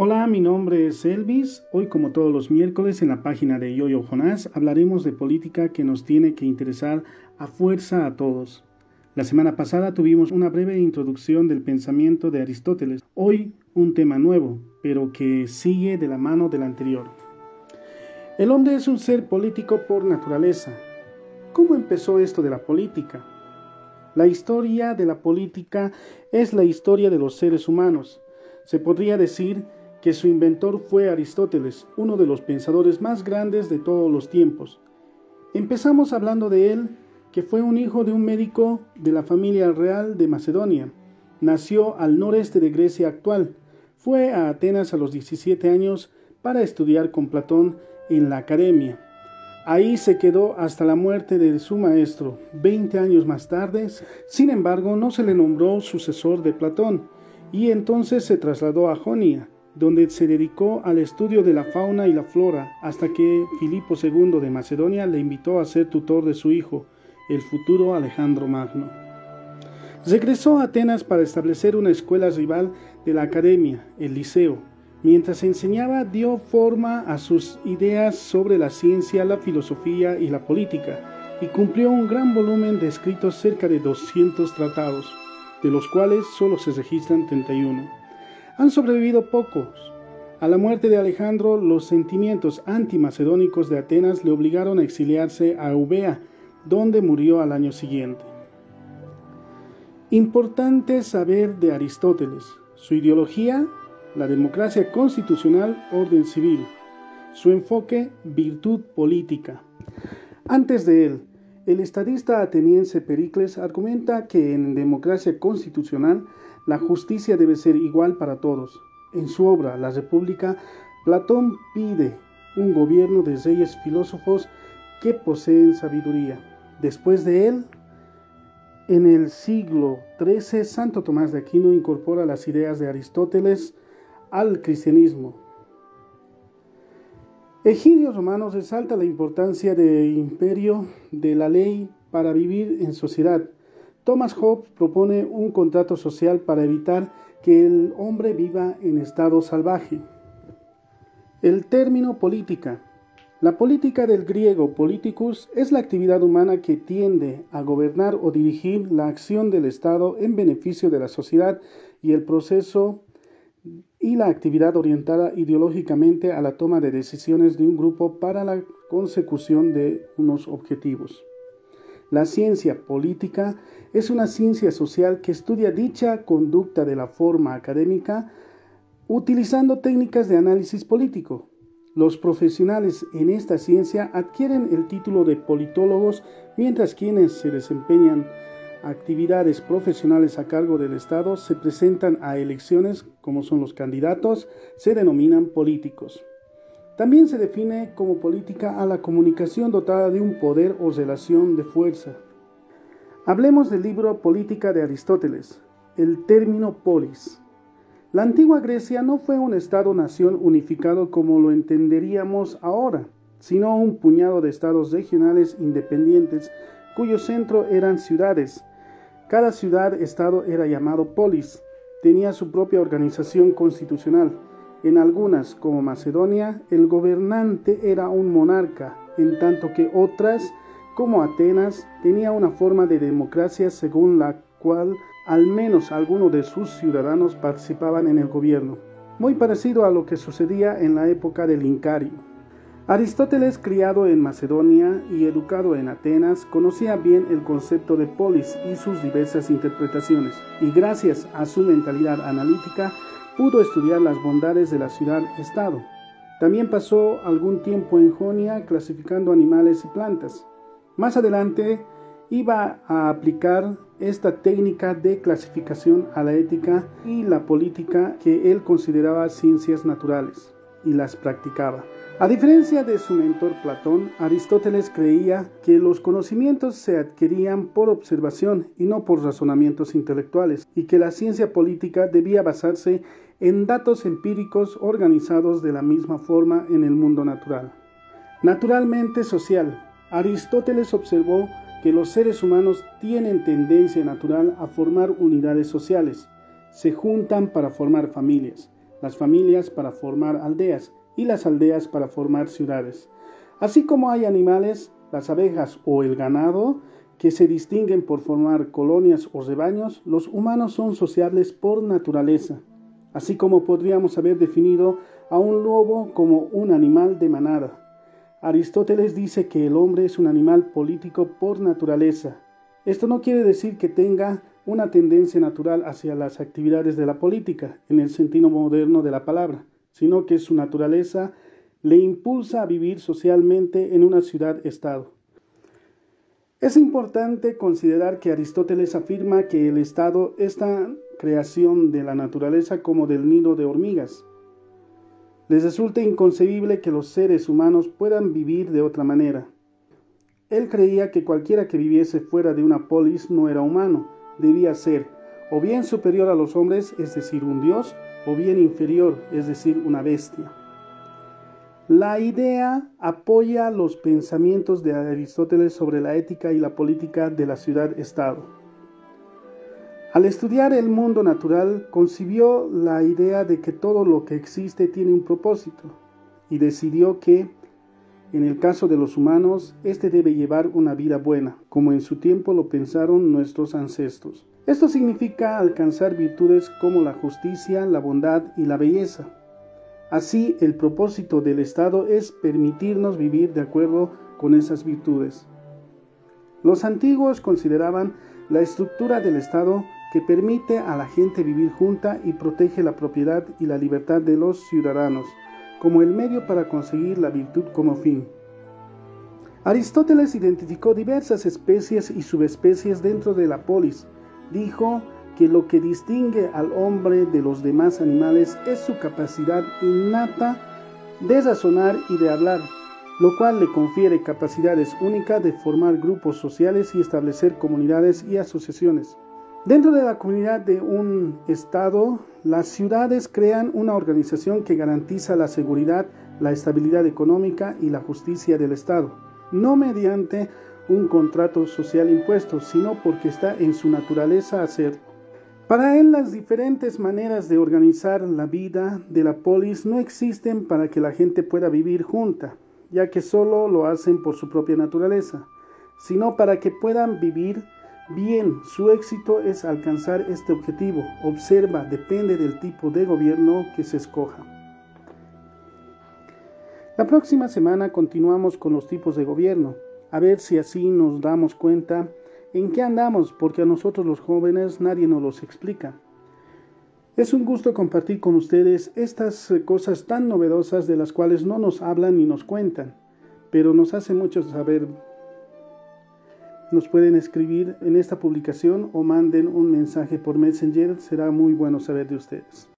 Hola, mi nombre es Elvis. Hoy, como todos los miércoles, en la página de Yoyo Jonás hablaremos de política que nos tiene que interesar a fuerza a todos. La semana pasada tuvimos una breve introducción del pensamiento de Aristóteles. Hoy un tema nuevo, pero que sigue de la mano del anterior. El hombre es un ser político por naturaleza. ¿Cómo empezó esto de la política? La historia de la política es la historia de los seres humanos. Se podría decir que su inventor fue Aristóteles, uno de los pensadores más grandes de todos los tiempos. Empezamos hablando de él, que fue un hijo de un médico de la familia real de Macedonia. Nació al noreste de Grecia actual. Fue a Atenas a los 17 años para estudiar con Platón en la academia. Ahí se quedó hasta la muerte de su maestro. Veinte años más tarde, sin embargo, no se le nombró sucesor de Platón, y entonces se trasladó a Jonia, donde se dedicó al estudio de la fauna y la flora, hasta que Filipo II de Macedonia le invitó a ser tutor de su hijo, el futuro Alejandro Magno. Regresó a Atenas para establecer una escuela rival de la academia, el Liceo. Mientras enseñaba, dio forma a sus ideas sobre la ciencia, la filosofía y la política, y cumplió un gran volumen de escritos, cerca de 200 tratados, de los cuales solo se registran 31 han sobrevivido pocos. A la muerte de Alejandro, los sentimientos antimacedónicos de Atenas le obligaron a exiliarse a Eubea, donde murió al año siguiente. Importante saber de Aristóteles, su ideología, la democracia constitucional, orden civil, su enfoque, virtud política. Antes de él, el estadista ateniense Pericles argumenta que en democracia constitucional la justicia debe ser igual para todos. En su obra La República, Platón pide un gobierno de reyes filósofos que poseen sabiduría. Después de él, en el siglo XIII, Santo Tomás de Aquino incorpora las ideas de Aristóteles al cristianismo. Egidio Romano resalta la importancia del imperio de la ley para vivir en sociedad Thomas Hobbes propone un contrato social para evitar que el hombre viva en estado salvaje. El término política. La política del griego politicus es la actividad humana que tiende a gobernar o dirigir la acción del Estado en beneficio de la sociedad y el proceso y la actividad orientada ideológicamente a la toma de decisiones de un grupo para la consecución de unos objetivos. La ciencia política es una ciencia social que estudia dicha conducta de la forma académica utilizando técnicas de análisis político. Los profesionales en esta ciencia adquieren el título de politólogos, mientras quienes se desempeñan actividades profesionales a cargo del Estado se presentan a elecciones, como son los candidatos, se denominan políticos. También se define como política a la comunicación dotada de un poder o relación de fuerza. Hablemos del libro Política de Aristóteles, el término polis. La antigua Grecia no fue un Estado-nación unificado como lo entenderíamos ahora, sino un puñado de estados regionales independientes cuyo centro eran ciudades. Cada ciudad-estado era llamado polis, tenía su propia organización constitucional en algunas, como Macedonia, el gobernante era un monarca, en tanto que otras, como Atenas, tenía una forma de democracia según la cual al menos algunos de sus ciudadanos participaban en el gobierno, muy parecido a lo que sucedía en la época del Incario. Aristóteles, criado en Macedonia y educado en Atenas, conocía bien el concepto de polis y sus diversas interpretaciones, y gracias a su mentalidad analítica pudo estudiar las bondades de la ciudad-estado. También pasó algún tiempo en Jonia clasificando animales y plantas. Más adelante iba a aplicar esta técnica de clasificación a la ética y la política que él consideraba ciencias naturales y las practicaba. A diferencia de su mentor Platón, Aristóteles creía que los conocimientos se adquirían por observación y no por razonamientos intelectuales, y que la ciencia política debía basarse en datos empíricos organizados de la misma forma en el mundo natural. Naturalmente social, Aristóteles observó que los seres humanos tienen tendencia natural a formar unidades sociales, se juntan para formar familias, las familias para formar aldeas y las aldeas para formar ciudades. Así como hay animales, las abejas o el ganado, que se distinguen por formar colonias o rebaños, los humanos son sociables por naturaleza, así como podríamos haber definido a un lobo como un animal de manada. Aristóteles dice que el hombre es un animal político por naturaleza. Esto no quiere decir que tenga una tendencia natural hacia las actividades de la política, en el sentido moderno de la palabra, sino que su naturaleza le impulsa a vivir socialmente en una ciudad-estado. Es importante considerar que Aristóteles afirma que el Estado es la creación de la naturaleza como del nido de hormigas. Les resulta inconcebible que los seres humanos puedan vivir de otra manera. Él creía que cualquiera que viviese fuera de una polis no era humano, debía ser o bien superior a los hombres, es decir, un dios, o bien inferior, es decir, una bestia. La idea apoya los pensamientos de Aristóteles sobre la ética y la política de la ciudad-estado. Al estudiar el mundo natural, concibió la idea de que todo lo que existe tiene un propósito y decidió que, en el caso de los humanos, éste debe llevar una vida buena, como en su tiempo lo pensaron nuestros ancestros. Esto significa alcanzar virtudes como la justicia, la bondad y la belleza Así, el propósito del Estado es permitirnos vivir de acuerdo con esas virtudes. Los antiguos consideraban la estructura del Estado que permite a la gente vivir junta y protege la propiedad y la libertad de los ciudadanos, como el medio para conseguir la virtud como fin. Aristóteles identificó diversas especies y subespecies dentro de la polis. Dijo que lo que distingue al hombre de los demás animales es su capacidad innata de razonar y de hablar, lo cual le confiere capacidades únicas de formar grupos sociales y establecer comunidades y asociaciones. Dentro de la comunidad de un Estado, las ciudades crean una organización que garantiza la seguridad, la estabilidad económica y la justicia del Estado, no mediante un contrato social impuesto, sino porque está en su naturaleza hacerlo. Para él las diferentes maneras de organizar la vida de la polis no existen para que la gente pueda vivir junta, ya que solo lo hacen por su propia naturaleza, sino para que puedan vivir bien. Su éxito es alcanzar este objetivo. Observa, depende del tipo de gobierno que se escoja. La próxima semana continuamos con los tipos de gobierno, a ver si así nos damos cuenta ¿En qué andamos? Porque a nosotros los jóvenes nadie nos los explica. Es un gusto compartir con ustedes estas cosas tan novedosas de las cuales no nos hablan ni nos cuentan, pero nos hace mucho saber. Nos pueden escribir en esta publicación o manden un mensaje por Messenger, será muy bueno saber de ustedes.